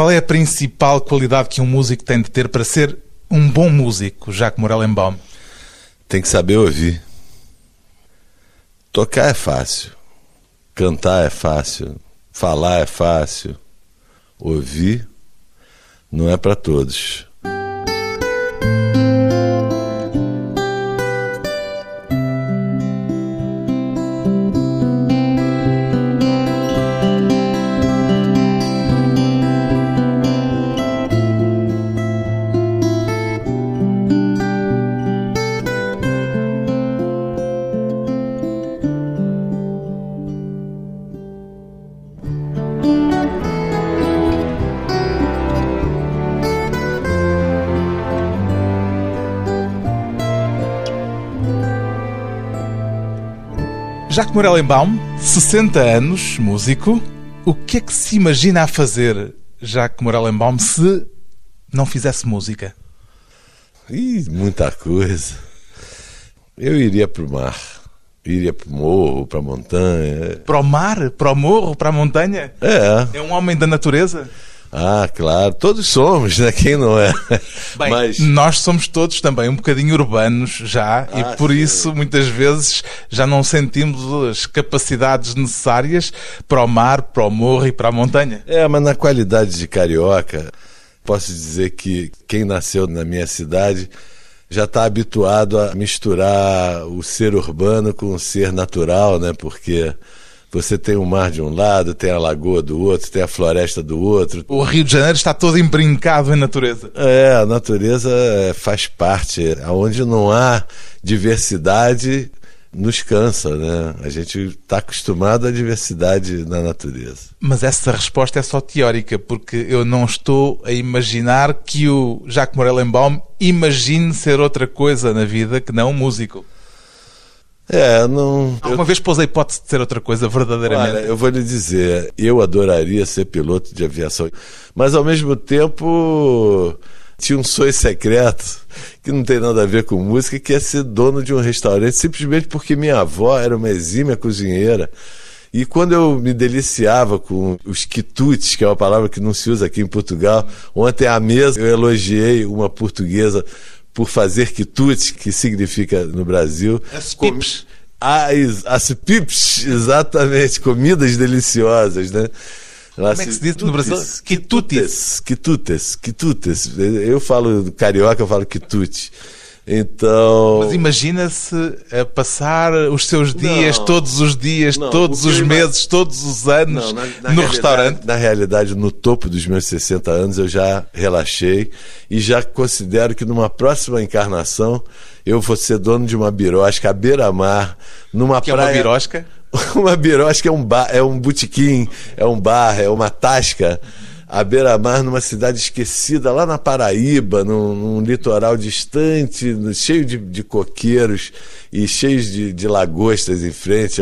Qual é a principal qualidade que um músico tem de ter para ser um bom músico, Jacques Morellenbaum? Tem que saber ouvir. Tocar é fácil, cantar é fácil, falar é fácil, ouvir não é para todos. Jacques Morellenbaum, 60 anos, músico. O que é que se imagina a fazer, Jacques Morellenbaum, se não fizesse música? Ih, muita coisa. Eu iria para o mar. Iria para o morro, para a montanha. Para o mar? Para o morro? Para a montanha? É. É um homem da natureza? Ah, claro, todos somos, né? Quem não é? Bem, Mas... nós somos todos também um bocadinho urbanos já ah, e por sim. isso muitas vezes já não sentimos as capacidades necessárias para o mar, para o morro e para a montanha. É, mas na qualidade de carioca, posso dizer que quem nasceu na minha cidade já está habituado a misturar o ser urbano com o ser natural, né? Porque você tem o mar de um lado, tem a lagoa do outro, tem a floresta do outro. O Rio de Janeiro está todo embrincado em natureza. É, a natureza é, faz parte. Onde não há diversidade, nos cansa, né? A gente está acostumado à diversidade na natureza. Mas essa resposta é só teórica, porque eu não estou a imaginar que o Jacques Morellenbaum imagine ser outra coisa na vida que não um músico. É, não. Alguma eu... vez pôs a hipótese de ser outra coisa, verdadeiramente? Olha, eu vou lhe dizer, eu adoraria ser piloto de aviação, mas ao mesmo tempo tinha um sonho secreto que não tem nada a ver com música, que é ser dono de um restaurante, simplesmente porque minha avó era uma exímia cozinheira. E quando eu me deliciava com os quitutes, que é uma palavra que não se usa aqui em Portugal, ontem à mesa eu elogiei uma portuguesa por fazer quitutes, que significa no Brasil. As pips. As, as pips, exatamente, comidas deliciosas, né? Lá Como é que se diz no Brasil? Quitutes. Quitutes, quitutes. Eu falo carioca, eu falo quitute. Então. Mas imagina-se a passar os seus dias, não, todos os dias, não, todos os meses, todos os anos não, na, na no restaurante. Na realidade, no topo dos meus 60 anos, eu já relaxei e já considero que numa próxima encarnação eu vou ser dono de uma birosca à beira-mar, numa que praia. É uma birosca? uma birosca é um bar, é um botequim, é um bar, é uma tasca à beira-mar numa cidade esquecida, lá na Paraíba, num, num litoral distante, cheio de, de, coqueiros e cheio de, de lagostas em frente.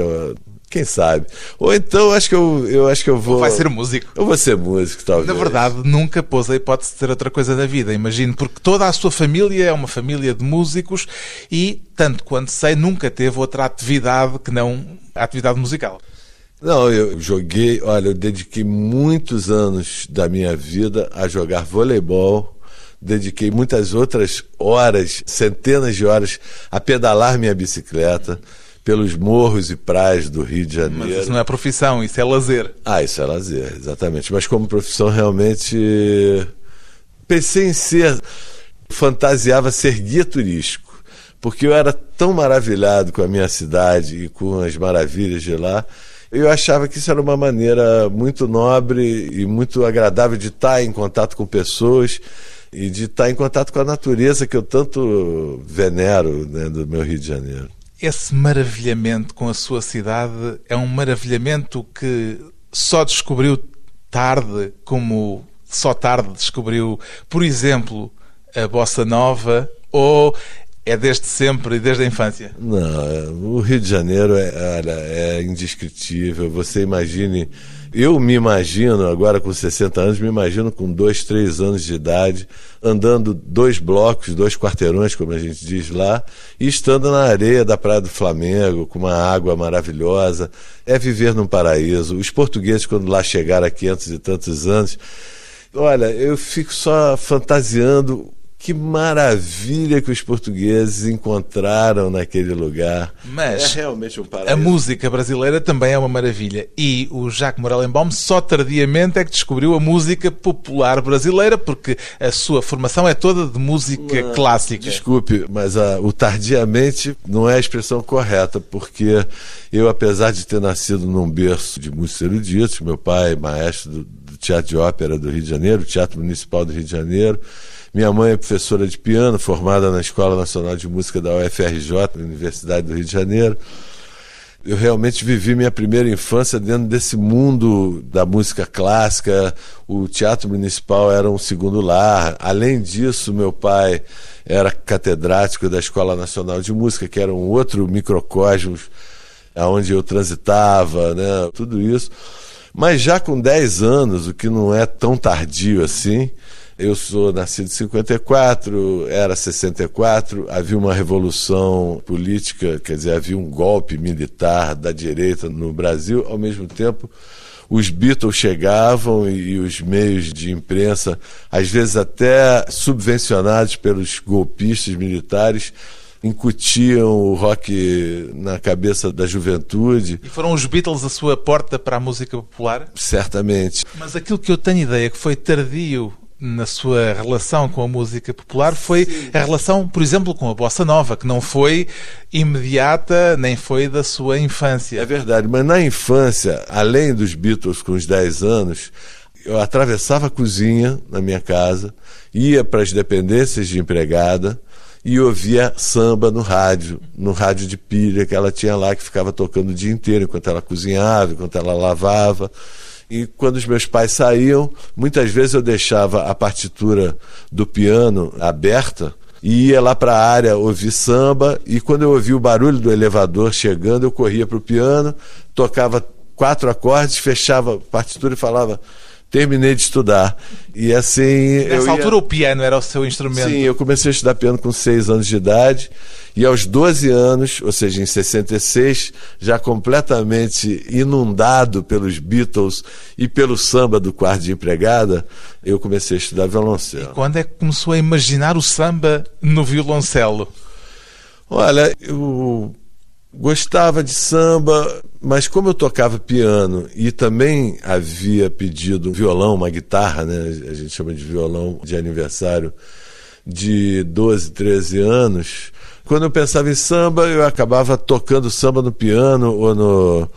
Quem sabe? Ou então acho que eu, eu acho que eu vou. Vai ser músico. Eu vou ser músico, talvez. Na verdade, nunca pôs a hipótese de ser outra coisa da vida, imagino, porque toda a sua família é uma família de músicos e, tanto quanto sei, nunca teve outra atividade que não a atividade musical. Não, eu joguei, olha, eu dediquei muitos anos da minha vida a jogar voleibol, dediquei muitas outras horas, centenas de horas, a pedalar minha bicicleta pelos morros e praias do Rio de Janeiro. Mas isso não é profissão, isso é lazer. Ah, isso é lazer, exatamente. Mas como profissão, realmente pensei em ser, fantasiava ser guia turístico, porque eu era tão maravilhado com a minha cidade e com as maravilhas de lá eu achava que isso era uma maneira muito nobre e muito agradável de estar em contato com pessoas e de estar em contato com a natureza que eu tanto venero né, do meu Rio de Janeiro. Esse maravilhamento com a sua cidade é um maravilhamento que só descobriu tarde, como só tarde descobriu, por exemplo, a bossa nova, ou é desde sempre e desde a infância? Não, o Rio de Janeiro é, é indescritível. Você imagine. Eu me imagino, agora com 60 anos, me imagino com dois, três anos de idade, andando dois blocos, dois quarteirões, como a gente diz lá, e estando na areia da Praia do Flamengo, com uma água maravilhosa. É viver num paraíso. Os portugueses, quando lá chegaram há 500 e tantos anos, Olha, eu fico só fantasiando que maravilha que os portugueses encontraram naquele lugar. Mas é realmente um paraíso. A música brasileira também é uma maravilha. E o Jacques Morellenbaum só tardiamente é que descobriu a música popular brasileira, porque a sua formação é toda de música Não, clássica. Desculpe, mas a, o tardiamente não é a expressão correta, porque eu, apesar de ter nascido num berço de músicos eruditos, meu pai, maestro do, do Teatro de Ópera do Rio de Janeiro, Teatro Municipal do Rio de Janeiro, minha mãe é professora de piano, formada na Escola Nacional de Música da UFRJ, na Universidade do Rio de Janeiro. Eu realmente vivi minha primeira infância dentro desse mundo da música clássica. O Teatro Municipal era um segundo lar. Além disso, meu pai era catedrático da Escola Nacional de Música, que era um outro microcosmos aonde eu transitava, né? Tudo isso. Mas já com 10 anos, o que não é tão tardio assim, eu sou nascido em 54, era 64, havia uma revolução política, quer dizer, havia um golpe militar da direita no Brasil, ao mesmo tempo os Beatles chegavam e, os meios de imprensa, às vezes até subvencionados pelos golpistas militares, incutiam o rock na cabeça da juventude. E foram os Beatles a sua porta para a música popular? Certamente. Mas aquilo que eu tenho ideia que foi tardio na sua relação com a música popular foi Sim. a relação, por exemplo, com a bossa nova, que não foi imediata nem foi da sua infância. É verdade, mas na infância, além dos Beatles com os 10 anos, eu atravessava a cozinha na minha casa, ia para as dependências de empregada e ouvia samba no rádio, no rádio de pilha que ela tinha lá, que ficava tocando o dia inteiro, enquanto ela cozinhava, enquanto ela lavava. E quando os meus pais saíam, muitas vezes eu deixava a partitura do piano aberta e ia lá para a área ouvir samba. E quando eu ouvia o barulho do elevador chegando, eu corria para o piano, tocava quatro acordes, fechava a partitura e falava terminei de estudar. E assim. Nessa ia... altura o piano era o seu instrumento? Sim, eu comecei a estudar piano com seis anos de idade. E aos 12 anos, ou seja, em 66, já completamente inundado pelos Beatles e pelo samba do quarto de empregada, eu comecei a estudar violoncelo. E quando é que começou a imaginar o samba no violoncelo? Olha, eu gostava de samba, mas como eu tocava piano e também havia pedido um violão, uma guitarra, né? A gente chama de violão de aniversário de 12, 13 anos. Quando eu pensava em samba, eu acabava tocando samba no piano ou no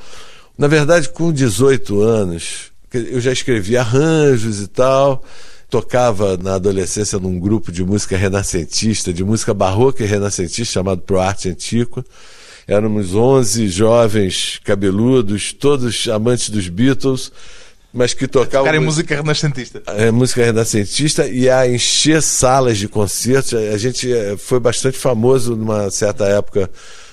Na verdade, com 18 anos, eu já escrevia arranjos e tal tocava na adolescência num grupo de música renascentista, de música barroca e renascentista chamado Pro Arte Antiqua. Éramos 11 jovens cabeludos, todos amantes dos Beatles, mas que tocavam. Tocar em música renascentista. É, música renascentista e a encher salas de concertos. A gente eh, foi bastante famoso numa certa época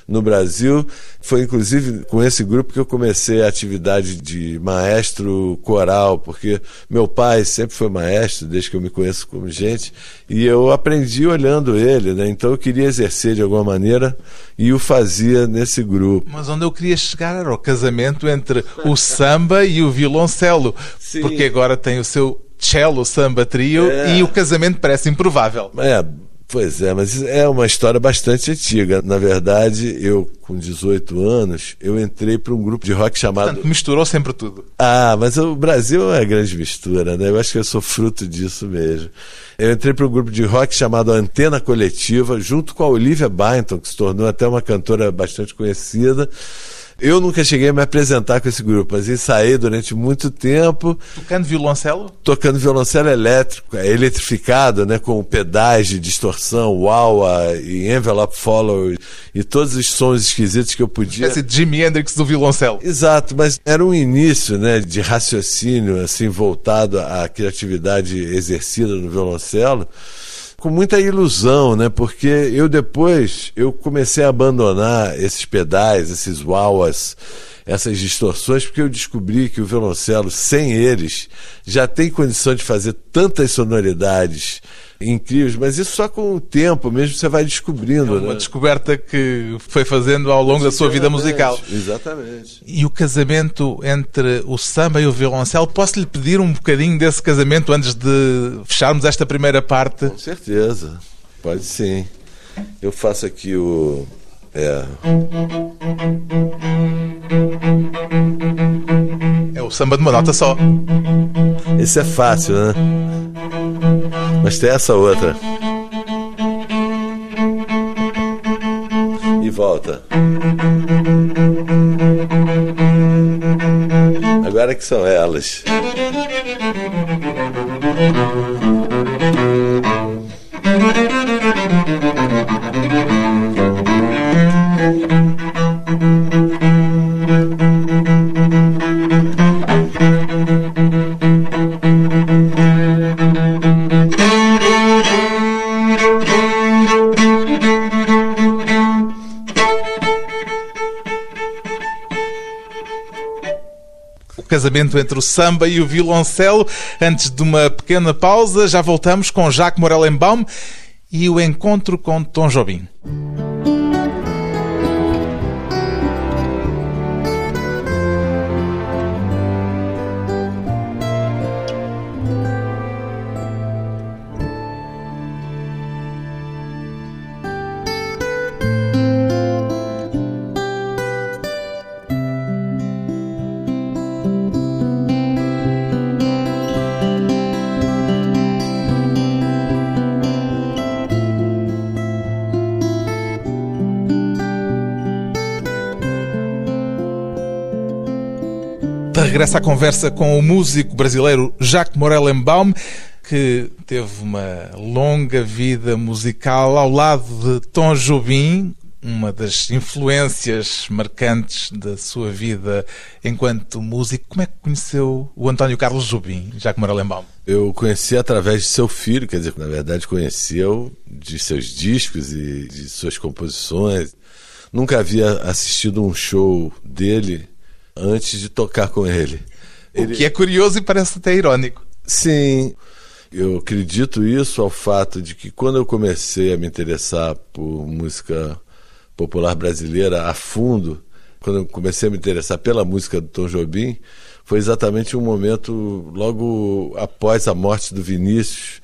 no Brasil. Foi inclusive com esse grupo que eu comecei a atividade de maestro coral, porque meu pai sempre foi maestro, desde que eu me conheço como gente, e eu aprendi olhando ele, né? Então eu queria exercer de alguma maneira e o fazia nesse grupo. Mas onde eu queria chegar era o casamento entre o samba e o violoncelo, Sim. porque agora tem o seu cello samba trio é. e o casamento parece improvável. É, Pois é, mas é uma história bastante antiga. Na verdade, eu, com 18 anos, eu entrei para um grupo de rock chamado. Portanto, misturou sempre tudo. Ah, mas o Brasil é uma grande mistura, né? Eu acho que eu sou fruto disso mesmo. Eu entrei para um grupo de rock chamado Antena Coletiva, junto com a Olivia Byington, que se tornou até uma cantora bastante conhecida. Eu nunca cheguei a me apresentar com esse grupo, mas ensaiei durante muito tempo. Tocando violoncelo? Tocando violoncelo elétrico, é eletrificado, né, com pedais de distorção, wah e envelope follow e todos os sons esquisitos que eu podia. Esse Jimi Hendrix do violoncelo. Exato, mas era um início, né, de raciocínio assim voltado à criatividade exercida no violoncelo com muita ilusão, né? Porque eu depois eu comecei a abandonar esses pedais, esses wawas, essas distorções, porque eu descobri que o violoncelo, sem eles, já tem condição de fazer tantas sonoridades incríveis, mas isso só com o tempo mesmo você vai descobrindo. É uma né? descoberta que foi fazendo ao longo da sua vida musical. Exatamente. E o casamento entre o samba e o violoncelo, posso lhe pedir um bocadinho desse casamento antes de fecharmos esta primeira parte? Com certeza, pode sim. Eu faço aqui o. É. É o samba de uma nota só. Esse é fácil, né? Mas tem essa outra. E volta. Agora que são elas. Casamento entre o samba e o violoncelo. Antes de uma pequena pausa, já voltamos com Jacques Morellenbaum e o encontro com Tom Jobim. Regressa à conversa com o músico brasileiro Jacques Morellenbaum, que teve uma longa vida musical ao lado de Tom Jobim, uma das influências marcantes da sua vida enquanto músico. Como é que conheceu o António Carlos Jobim, Jacques Morellenbaum? Eu conheci através de seu filho, quer dizer, na verdade conheceu de seus discos e de suas composições. Nunca havia assistido um show dele antes de tocar com ele. O que é curioso e parece até irônico. Sim, eu acredito isso ao fato de que quando eu comecei a me interessar por música popular brasileira a fundo, quando eu comecei a me interessar pela música do Tom Jobim, foi exatamente um momento logo após a morte do Vinícius.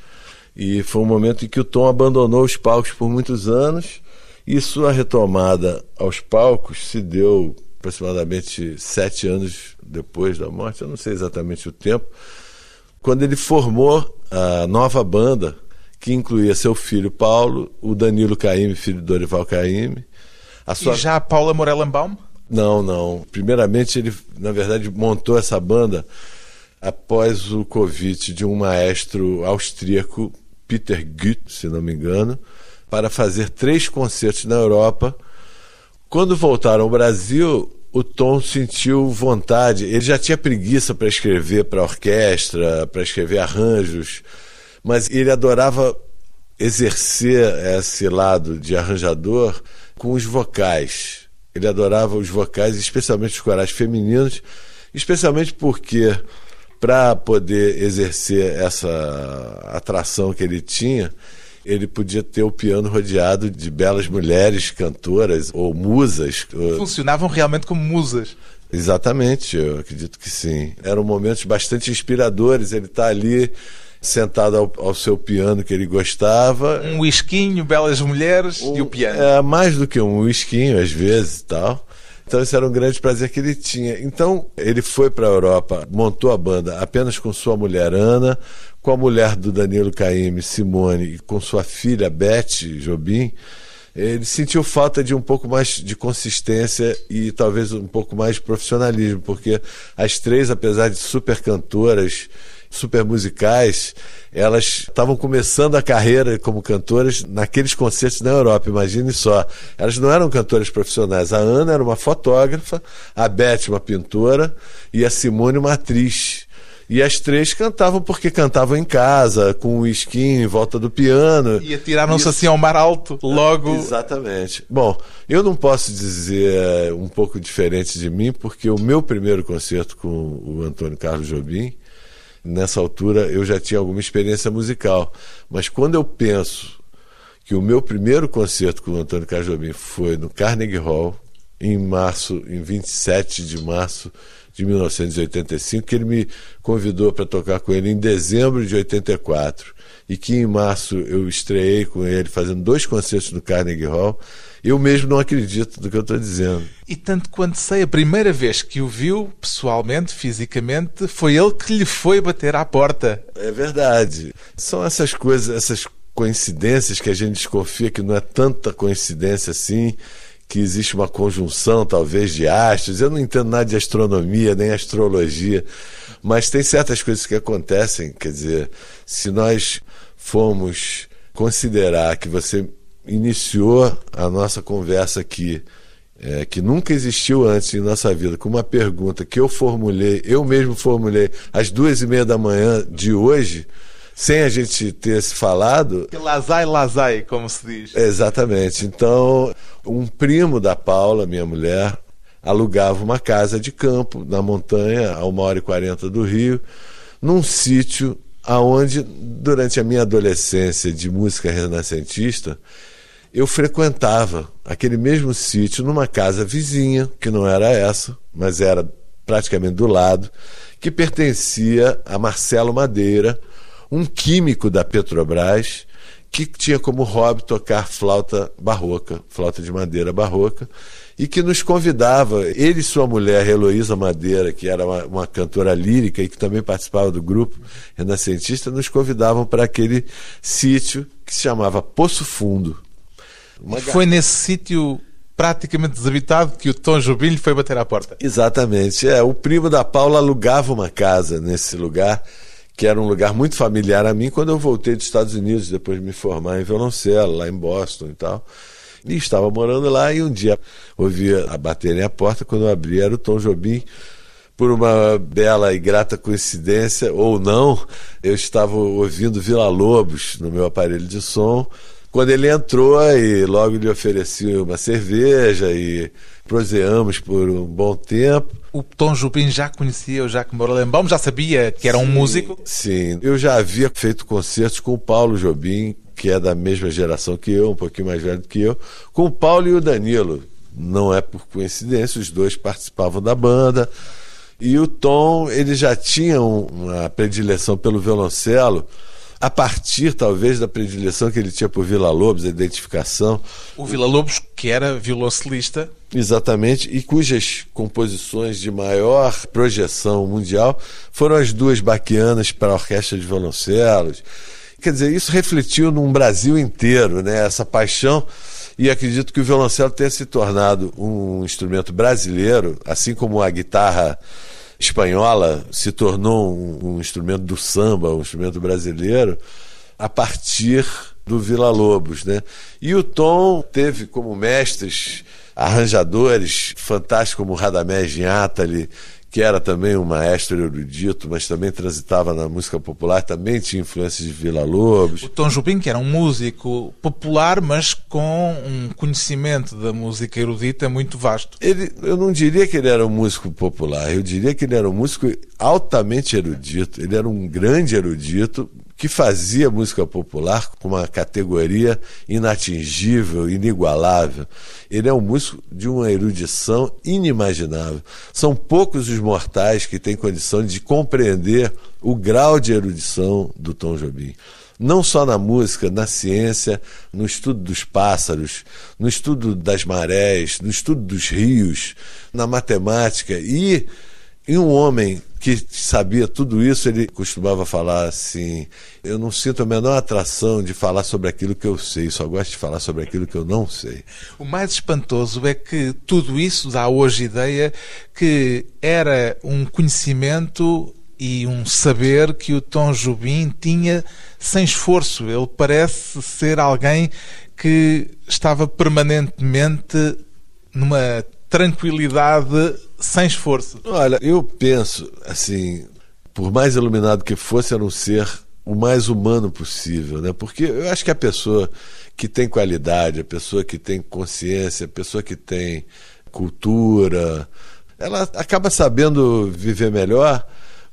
E foi um momento em que o Tom abandonou os palcos por muitos anos e sua retomada aos palcos se deu aproximadamente sete anos depois da morte, eu não sei exatamente o tempo, quando ele formou a nova banda, que incluía seu filho Paulo, o Danilo Caime, filho do Dorival Caime. A sua... E já a Paula Morellenbaum? Não, não. Primeiramente, ele, na verdade, montou essa banda após o convite de um maestro austríaco, Peter Gutt, se não me engano, para fazer três concertos na Europa quando voltaram ao Brasil, o Tom sentiu vontade. Ele já tinha preguiça para escrever para orquestra, para escrever arranjos, mas ele adorava exercer esse lado de arranjador com os vocais. Ele adorava os vocais, especialmente os corais femininos, especialmente porque para poder exercer essa atração que ele tinha, ele podia ter o piano rodeado de belas mulheres cantoras ou musas. Funcionavam realmente como musas. Exatamente, eu acredito que sim. Eram momentos bastante inspiradores. Ele está ali sentado ao, ao, seu piano que ele gostava. Um whiskinho, belas mulheres um, e o piano. É, mais do que um whiskinho, às vezes e tal. Então, esse era um grande prazer que ele tinha. Então, ele foi para a Europa, montou a banda apenas com sua mulher Ana, com a mulher do Danilo Caime, Simone, e com sua filha Beth Jobim, ele sentiu falta de um pouco mais de consistência e talvez um pouco mais de profissionalismo, porque as três, apesar de super cantoras, super musicais, elas estavam começando a carreira como cantoras naqueles concertos na Europa, imagine só. Elas não eram cantoras profissionais. A Ana era uma fotógrafa, a Beth uma pintora e a Simone uma atriz. E as três cantavam porque cantavam em casa, com o esquinho em volta do piano. E atiraram-se assim ao mar alto, logo. Exatamente. Bom, eu não posso dizer um pouco diferente de mim, porque o meu primeiro concerto com o Antônio Carlos Jobim, nessa altura eu já tinha alguma experiência musical. Mas quando eu penso que o meu primeiro concerto com o Antônio Carlos Jobim foi no Carnegie Hall, em março, em 27 de março de 1985, que ele me convidou para tocar com ele em dezembro de 84 e que em março eu estreiei com ele fazendo dois concertos no Carnegie Hall. Eu mesmo não acredito no que eu estou dizendo. E tanto quanto sei, a primeira vez que o viu pessoalmente, fisicamente, foi ele que lhe foi bater à porta. É verdade. São essas coisas, essas coincidências que a gente desconfia que não é tanta coincidência assim que existe uma conjunção, talvez, de astros. Eu não entendo nada de astronomia, nem astrologia, mas tem certas coisas que acontecem. Quer dizer, se nós formos considerar que você iniciou a nossa conversa aqui, é, que nunca existiu antes em nossa vida, com uma pergunta que eu formulei, eu mesmo formulei, às duas e meia da manhã de hoje sem a gente ter se falado. Lazai, lazai, como se diz. Exatamente. Então, um primo da Paula, minha mulher, alugava uma casa de campo na montanha, a uma hora e quarenta do Rio, num sítio aonde, durante a minha adolescência de música renascentista, eu frequentava aquele mesmo sítio numa casa vizinha, que não era essa, mas era praticamente do lado, que pertencia a Marcelo Madeira, um químico da Petrobras que tinha como hobby tocar flauta barroca, flauta de madeira barroca, e que nos convidava, ele e sua mulher, Heloísa Madeira, que era uma, uma, cantora lírica e que também participava do grupo renascentista, nos convidavam para aquele sítio que se chamava Poço Fundo. Uma... Foi nesse sítio praticamente desabitado que o Tom Jobim foi bater à porta. Exatamente. É, o primo da Paula alugava uma casa nesse lugar que era um lugar muito familiar a mim quando eu voltei dos Estados Unidos, depois de me formar em violoncelo, lá em Boston e tal. E estava morando lá e um dia ouvia a baterem a porta, quando eu abri era o Tom Jobim. Por uma bela e grata coincidência, ou não, eu estava ouvindo Vila Lobos no meu aparelho de som, quando ele entrou e logo lhe ofereci uma cerveja e proseamos por um bom tempo. O Tom Jobim já conhecia o Jacques Morellenbaum, já sabia que era sim, um músico? Sim, eu já havia feito concertos com o Paulo Jobim, que é da mesma geração que eu, um pouquinho mais velho do que eu, com o Paulo e o Danilo. Não é por coincidência, os dois participavam da banda. E o Tom, ele já tinha uma predileção pelo violoncelo a partir talvez da predileção que ele tinha por Vila Lobos, a identificação. O Vila Lobos, que era violoncelista. Exatamente, e cujas composições de maior projeção mundial foram as duas baquianas para a orquestra de violoncelos. Quer dizer, isso refletiu num Brasil inteiro, né? essa paixão. E acredito que o violoncelo tenha se tornado um instrumento brasileiro, assim como a guitarra espanhola se tornou um, um instrumento do samba, um instrumento brasileiro, a partir do Vila Lobos, né? E o Tom teve como mestres arranjadores fantásticos como Radamés Ginátali, que era também um maestro erudito, mas também transitava na música popular, também tinha influências de Vila Lobos. O Tom Jobim, que era um músico popular, mas com um conhecimento da música erudita muito vasto. Ele, eu não diria que ele era um músico popular, eu diria que ele era um músico altamente erudito. Ele era um grande erudito, que fazia música popular com uma categoria inatingível, inigualável. Ele é um músico de uma erudição inimaginável. São poucos os mortais que têm condição de compreender o grau de erudição do Tom Jobim. Não só na música, na ciência, no estudo dos pássaros, no estudo das marés, no estudo dos rios, na matemática e em um homem que sabia tudo isso, ele costumava falar assim: Eu não sinto a menor atração de falar sobre aquilo que eu sei, só gosto de falar sobre aquilo que eu não sei. O mais espantoso é que tudo isso dá hoje ideia que era um conhecimento e um saber que o Tom Jobim tinha sem esforço. Ele parece ser alguém que estava permanentemente numa tranquilidade sem esforço. Olha, eu penso assim, por mais iluminado que fosse, era um ser o mais humano possível, né? Porque eu acho que a pessoa que tem qualidade, a pessoa que tem consciência, a pessoa que tem cultura, ela acaba sabendo viver melhor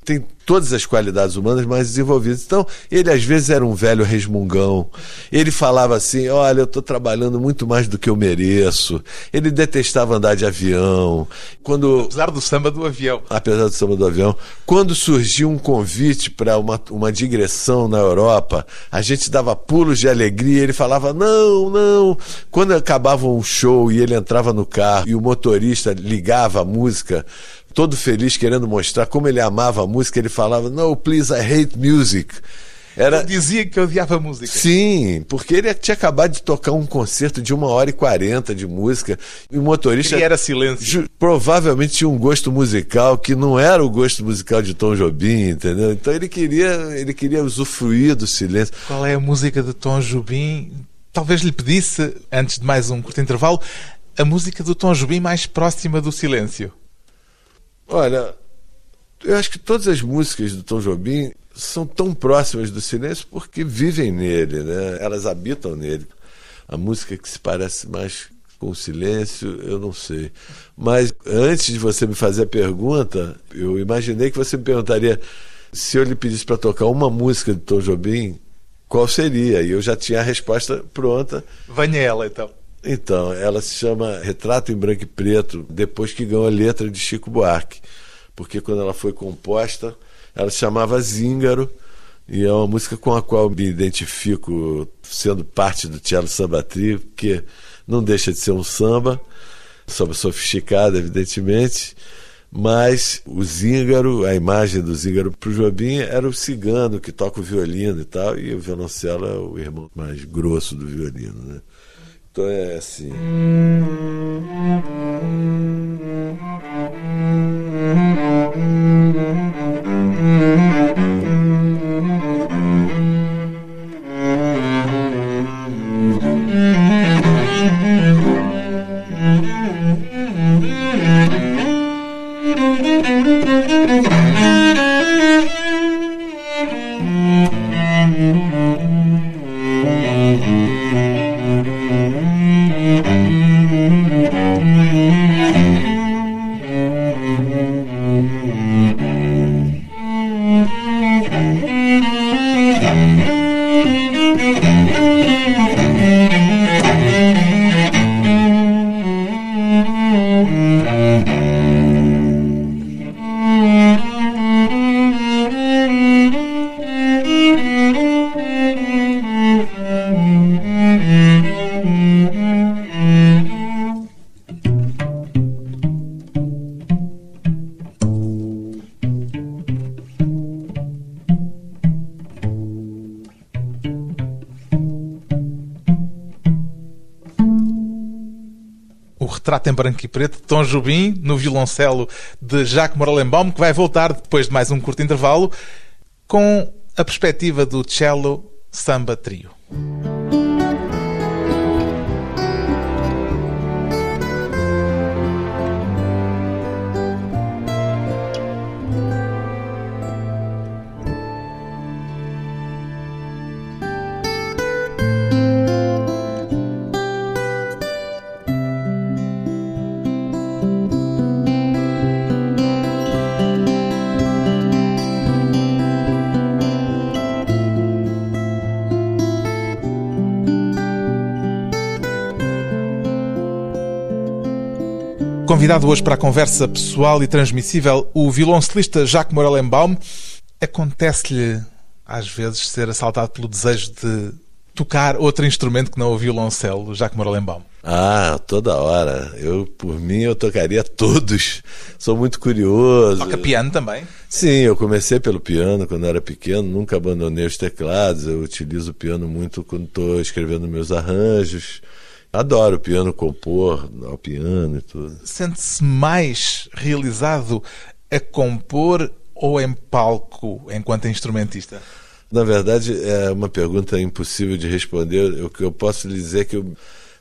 tem todas as qualidades humanas mais desenvolvidas. Então, ele às vezes era um velho resmungão. Ele falava assim: Olha, eu estou trabalhando muito mais do que eu mereço. Ele detestava andar de avião. Quando Apesar do samba do avião. Apesar do samba do avião. Quando surgiu um convite para uma, uma digressão na Europa, a gente dava pulos de alegria. Ele falava: Não, não. Quando acabava um show e ele entrava no carro e o motorista ligava a música todo feliz querendo mostrar como ele amava a música, ele falava: No, please, I hate music. Era... Eu dizia que odiava música. Sim, porque ele tinha acabado de tocar um concerto de uma hora e quarenta de música. E o motorista. E era silêncio. Provavelmente tinha um gosto musical que não era o gosto musical de Tom Jobim, entendeu? Então ele queria, ele queria usufruir do silêncio. Qual é a música de Tom Jobim? Talvez lhe pedisse, antes de mais um curto intervalo, a música do Tom Jobim mais próxima do silêncio. Olha, eu acho que todas as músicas do Tom Jobim são tão próximas do silêncio porque vivem nele, né? Elas habitam nele. A música que se parece mais com o silêncio, eu não sei. Mas antes de você me fazer a pergunta, eu imaginei que você me perguntaria se eu lhe pedisse para tocar uma música de Tom Jobim, qual seria? E eu já tinha a resposta pronta. Venha ela, então. Então, ela se chama Retrato em Branco e Preto, depois que ganhou a letra de Chico Buarque. Porque quando ela foi composta, ela se chamava Zíngaro, e é uma música com a qual me identifico sendo parte do Cello Samba Trio, que não deixa de ser um samba, samba sofisticado, evidentemente, mas o Zíngaro, a imagem do Zíngaro para o Jobim era o cigano que toca o violino e tal, e o violoncelo é o irmão mais grosso do violino, né? Então é assim. Retrato em branco e preto de Tom Jobim no violoncelo de Jacques Morellenbaum, que vai voltar depois de mais um curto intervalo com a perspectiva do cello samba trio. Convidado hoje para a conversa pessoal e transmissível, o violoncelista Jacques Morellenbaum. Acontece-lhe, às vezes, ser assaltado pelo desejo de tocar outro instrumento que não o violoncelo, Jacques Morellenbaum? Ah, toda hora. Eu, por mim, eu tocaria todos. Sou muito curioso. Toca piano também? Sim, eu comecei pelo piano quando era pequeno, nunca abandonei os teclados. Eu utilizo o piano muito quando estou escrevendo meus arranjos. Adoro piano, compor ao piano e tudo. Sente-se mais realizado a compor ou em palco enquanto instrumentista? Na verdade, é uma pergunta impossível de responder. O que eu posso lhe dizer é que eu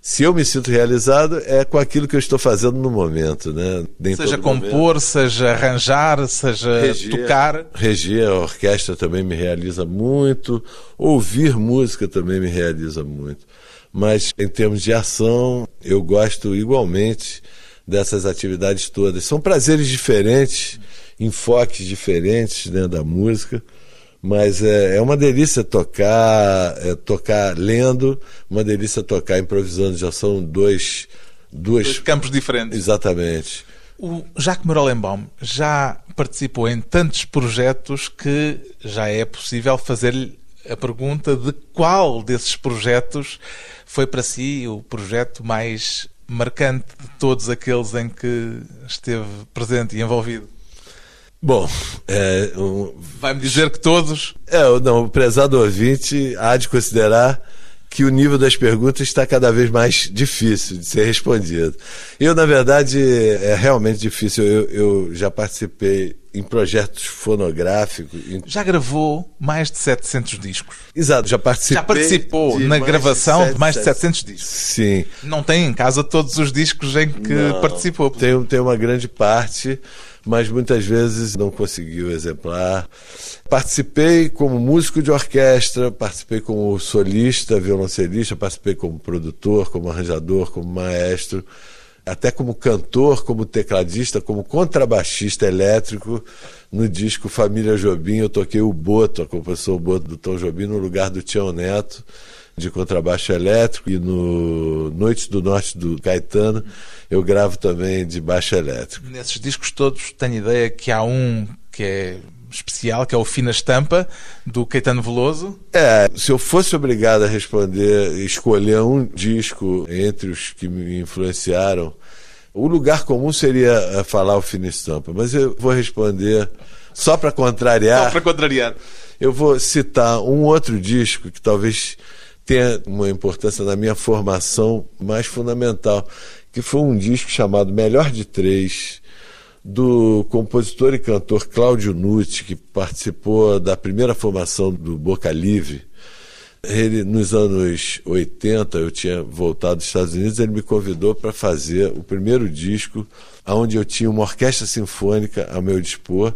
Se eu me sinto realizado, é com aquilo que eu estou fazendo no momento, né? Nem seja compor, momento. seja arranjar, seja reger, tocar. Reger a orquestra também me realiza muito, ouvir música também me realiza muito. Mas em termos de ação, eu gosto igualmente dessas atividades todas. São prazeres diferentes, enfoques diferentes né, da música mas é, é uma delícia tocar, é, tocar lendo, uma delícia tocar improvisando. Já são dois, dois, dois campos diferentes. Exatamente. O Jacques Morellenbaum já participou em tantos projetos que já é possível fazer-lhe a pergunta de qual desses projetos foi para si o projeto mais marcante de todos aqueles em que esteve presente e envolvido. Bom, é, um... vai-me dizer que todos. É, não, o prezado ouvinte há de considerar que o nível das perguntas está cada vez mais difícil de ser respondido. Eu, na verdade, é realmente difícil. Eu, eu já participei em projetos fonográficos. Já gravou mais de 700 discos. Exato, já participei. Já participou na gravação de, de mais de 700 discos. Sim. Não tem em casa todos os discos em que Não, participou. Tem, tem uma grande parte mas muitas vezes não consegui o exemplar. Participei como músico de orquestra, participei como solista, violoncelista, participei como produtor, como arranjador, como maestro, até como cantor, como tecladista, como contrabaixista elétrico. No disco Família Jobim eu toquei o Boto, a composição Boto do Tom Jobim, no lugar do Tião Neto de contrabaixo elétrico e no Noites do Norte do Caetano eu gravo também de baixo elétrico. Nesses discos todos tenho ideia que há um que é especial, que é o Fina Estampa, do Caetano Veloso. É, se eu fosse obrigado a responder, escolher um disco entre os que me influenciaram, o lugar comum seria eh, falar o Fina Estampa, mas eu vou responder só para contrariar. Só para contrariar. Eu vou citar um outro disco que talvez tenha uma importância na minha formação mais fundamental, que foi um disco chamado Melhor de Três, do compositor e cantor Cláudio Nutti, que participou da primeira formação do Boca Livre. Ele, nos anos 80, eu tinha voltado dos Estados Unidos, ele me convidou para fazer o primeiro disco, onde eu tinha uma orquestra sinfônica ao meu dispor,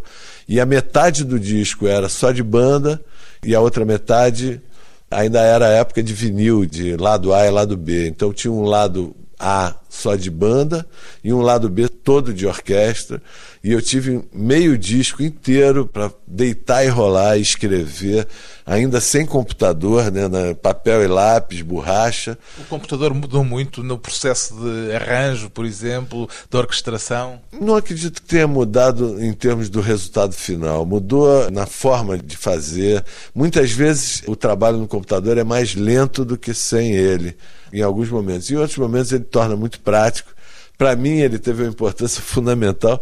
e a metade do disco era só de banda, e a outra metade ainda era a época de vinil, de lado A e lado B. Então tinha um lado A só de banda e um lado B todo de orquestra. E eu tive meio disco inteiro para deitar e rolar e escrever, ainda sem computador, né, na papel e lápis, borracha. O computador mudou muito no processo de arranjo, por exemplo, de orquestração? Não acredito que tenha mudado em termos do resultado final. Mudou na forma de fazer. Muitas vezes o trabalho no computador é mais lento do que sem ele, em alguns momentos. Em outros momentos ele torna muito prático. Para mim, ele teve uma importância fundamental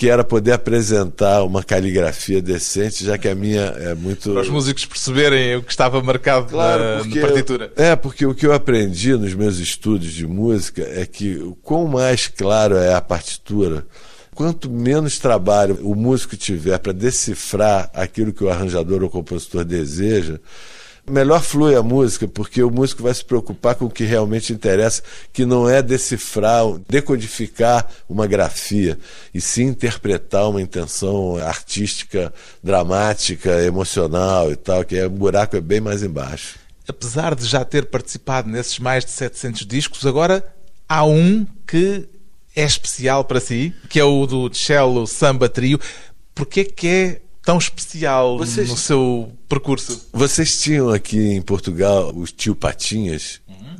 que era poder apresentar uma caligrafia decente, já que a minha é muito. Para os músicos perceberem o que estava marcado claro, na, na partitura. É, porque o que eu aprendi nos meus estudos de música é que o quão mais claro é a partitura, quanto menos trabalho o músico tiver para decifrar aquilo que o arranjador ou compositor deseja, melhor flui a música, porque o músico vai se preocupar com o que realmente interessa, que não é decifrar, decodificar uma grafia, e sim interpretar uma intenção artística, dramática, emocional e tal, que é, o buraco é bem mais embaixo. Apesar de já ter participado nesses mais de 700 discos, agora há um que é especial para si, que é o do Cello Samba Trio. Porquê que é tão especial vocês, no seu percurso? Vocês tinham aqui em Portugal o tio Patinhas uhum.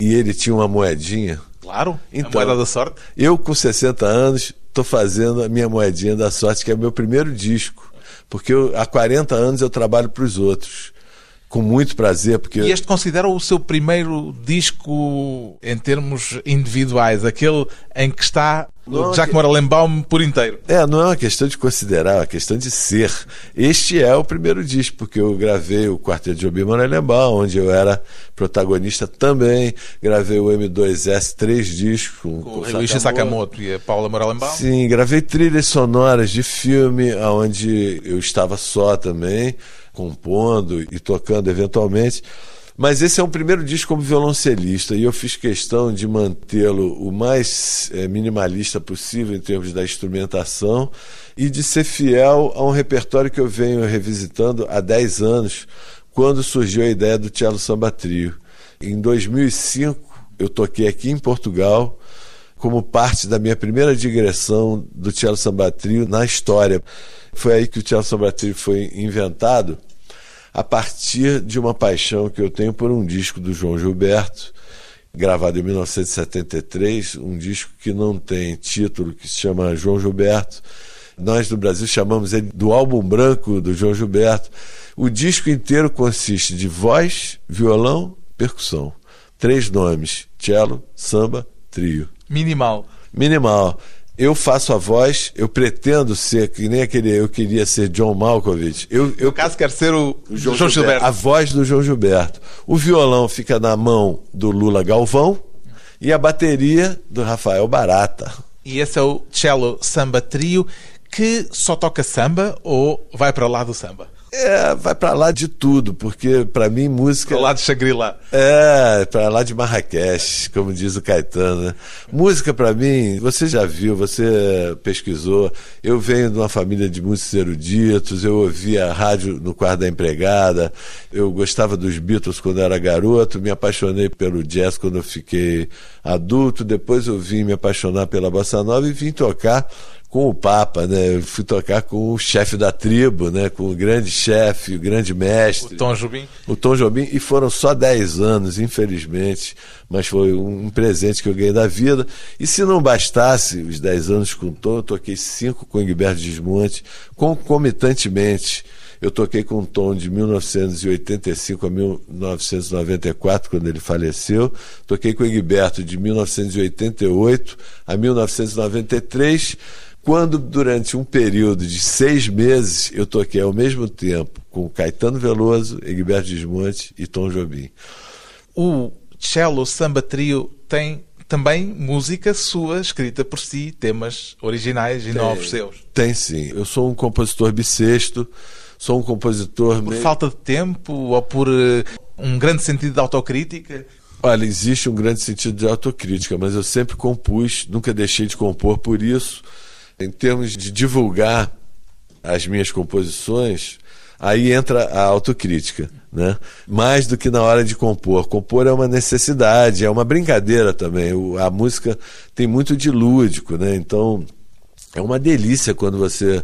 e ele tinha uma moedinha. Claro, então, a moeda da sorte. Eu, com 60 anos, estou fazendo a minha moedinha da sorte, que é o meu primeiro disco. Porque eu, há 40 anos eu trabalho para os outros com muito prazer. Porque... E este considera o seu primeiro disco em termos individuais, aquele em que está não, o Jacques Morellenbaum por inteiro. É, não é uma questão de considerar, é uma questão de ser. Este é o primeiro disco, porque eu gravei o Quarteto de Jobi Morellenbaum, onde eu era protagonista também. Gravei o M2S, três discos com, com, o Ryuichi Sakamoto e a Paula Morellenbaum. Sim, gravei trilhas sonoras de filme, onde eu estava só também compondo e tocando eventualmente. Mas esse é um primeiro disco como violoncelista e eu fiz questão de mantê-lo o mais é, minimalista possível em termos da instrumentação e de ser fiel a um repertório que eu venho revisitando há 10 anos, quando surgiu a ideia do Cello Samba Trio. Em 2005, eu toquei aqui em Portugal como parte da minha primeira digressão do Cello Samba Trio na história. Foi aí que o Cello Samba Trio foi inventado a partir de uma paixão que eu tenho por um disco do João Gilberto, gravado em 1973, um disco que não tem título, que se chama João Gilberto. Nós no Brasil chamamos ele do álbum branco do João Gilberto. O disco inteiro consiste de voz, violão, percussão. Três nomes: cello, samba, trio. Minimal. Minimal. Eu faço a voz, eu pretendo ser, que nem aquele eu queria ser John Malkovich. Eu, eu no caso, quero ser o, o João, João Gilberto. Gilberto. A voz do João Gilberto. O violão fica na mão do Lula Galvão e a bateria do Rafael Barata. E esse é o Cello Samba Trio, que só toca samba ou vai para lá do samba? É, vai para lá de tudo, porque para mim música. Para lá de Shangri-La. É, para lá de Marrakech, como diz o Caetano. Né? Música para mim, você já viu, você pesquisou. Eu venho de uma família de músicos eruditos, eu ouvia rádio no quarto da empregada, eu gostava dos Beatles quando era garoto, me apaixonei pelo jazz quando eu fiquei adulto, depois eu vim me apaixonar pela bossa nova e vim tocar com o Papa, né? Eu fui tocar com o chefe da tribo, né? Com o grande chefe, o grande mestre. O Tom Jobim. O Tom Jobim. E foram só 10 anos, infelizmente. Mas foi um presente que eu ganhei da vida. E se não bastasse os 10 anos com o Tom, eu toquei 5 com o Egberto Desmonte, concomitantemente. Eu toquei com o Tom de 1985 a 1994, quando ele faleceu. Toquei com o Egberto de 1988 a 1993 quando, durante um período de seis meses, eu toquei ao mesmo tempo com Caetano Veloso, Egberto Desmonte e Tom Jobim. O Cello Samba Trio tem também música sua, escrita por si, temas originais e tem, novos seus. Tem sim. Eu sou um compositor bissexto, sou um compositor. Por meio... falta de tempo ou por uh, um grande sentido de autocrítica? Olha, existe um grande sentido de autocrítica, mas eu sempre compus, nunca deixei de compor por isso em termos de divulgar as minhas composições, aí entra a autocrítica, né? Mais do que na hora de compor. Compor é uma necessidade, é uma brincadeira também. O, a música tem muito de lúdico, né? Então é uma delícia quando você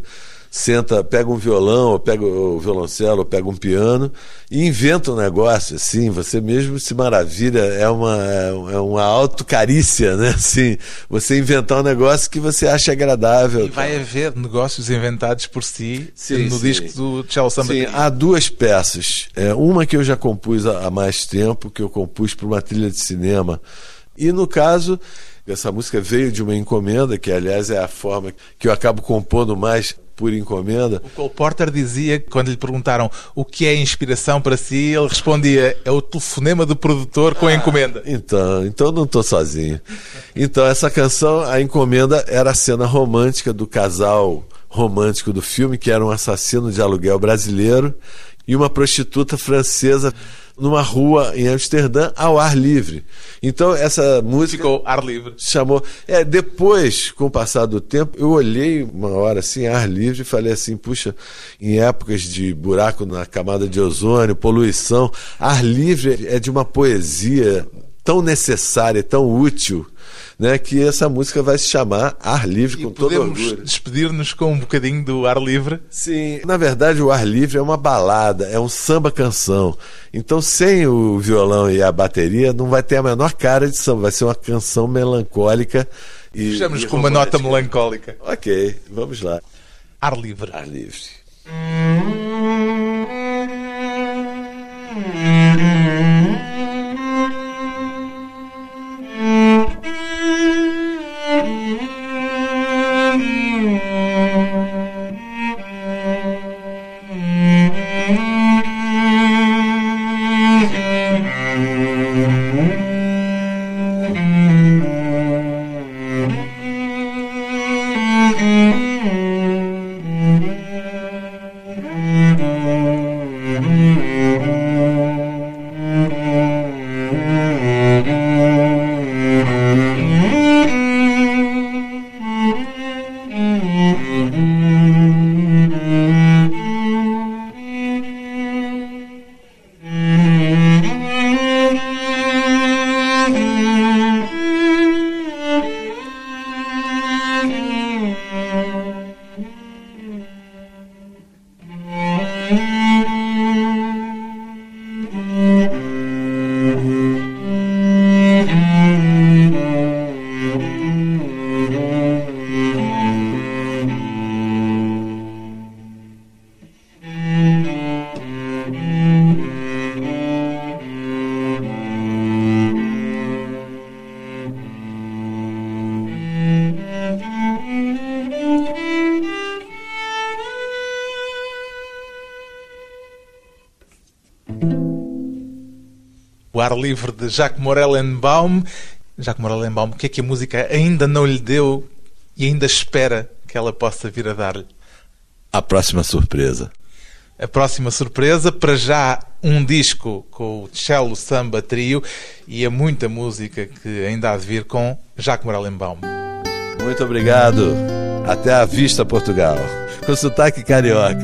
senta, pega um violão, ou pega o violoncelo, ou pega um piano e inventa um negócio, assim, você mesmo se maravilha, é uma, é uma autocarícia, né? Assim, você inventar um negócio que você acha agradável. E vai haver negócios inventados por si sim, no sim. disco do Tchau Samba. Sim, há duas peças. É, uma que eu já compus há mais tempo, que eu compus para uma trilha de cinema. E no caso, essa música veio de uma encomenda, que aliás é a forma que eu acabo compondo mais por encomenda. O Cole Porter dizia quando lhe perguntaram o que é inspiração para si, ele respondia: é o telefonema do produtor com a ah, encomenda. Então, então não estou sozinho. Então, essa canção, a encomenda era a cena romântica do casal romântico do filme, que era um assassino de aluguel brasileiro e uma prostituta francesa numa rua em Amsterdã ao ar livre. Então essa música ficou ar livre. Chamou. É, depois, com o passar do tempo, eu olhei uma hora assim, ar livre e falei assim, puxa, em épocas de buraco na camada de ozônio, poluição, ar livre é de uma poesia tão necessária, tão útil né, que essa música vai se chamar Ar Livre, e com todo orgulho. despedir-nos com um bocadinho do Ar Livre? Sim, na verdade o Ar Livre é uma balada, é um samba-canção. Então, sem o violão e a bateria, não vai ter a menor cara de samba, vai ser uma canção melancólica. E, Fechamos com uma nota melancólica. Ok, vamos lá. Ar Livre. Ar Livre. Mm-hmm. O ar livre de Jacques Morellenbaum. Jacques Morellenbaum, o que é que a música ainda não lhe deu e ainda espera que ela possa vir a dar-lhe? A próxima surpresa. A próxima surpresa, para já um disco com o Cello Samba Trio e a muita música que ainda há de vir com Jacques Morellenbaum. Muito obrigado. Até a vista, Portugal. Com sotaque carioca.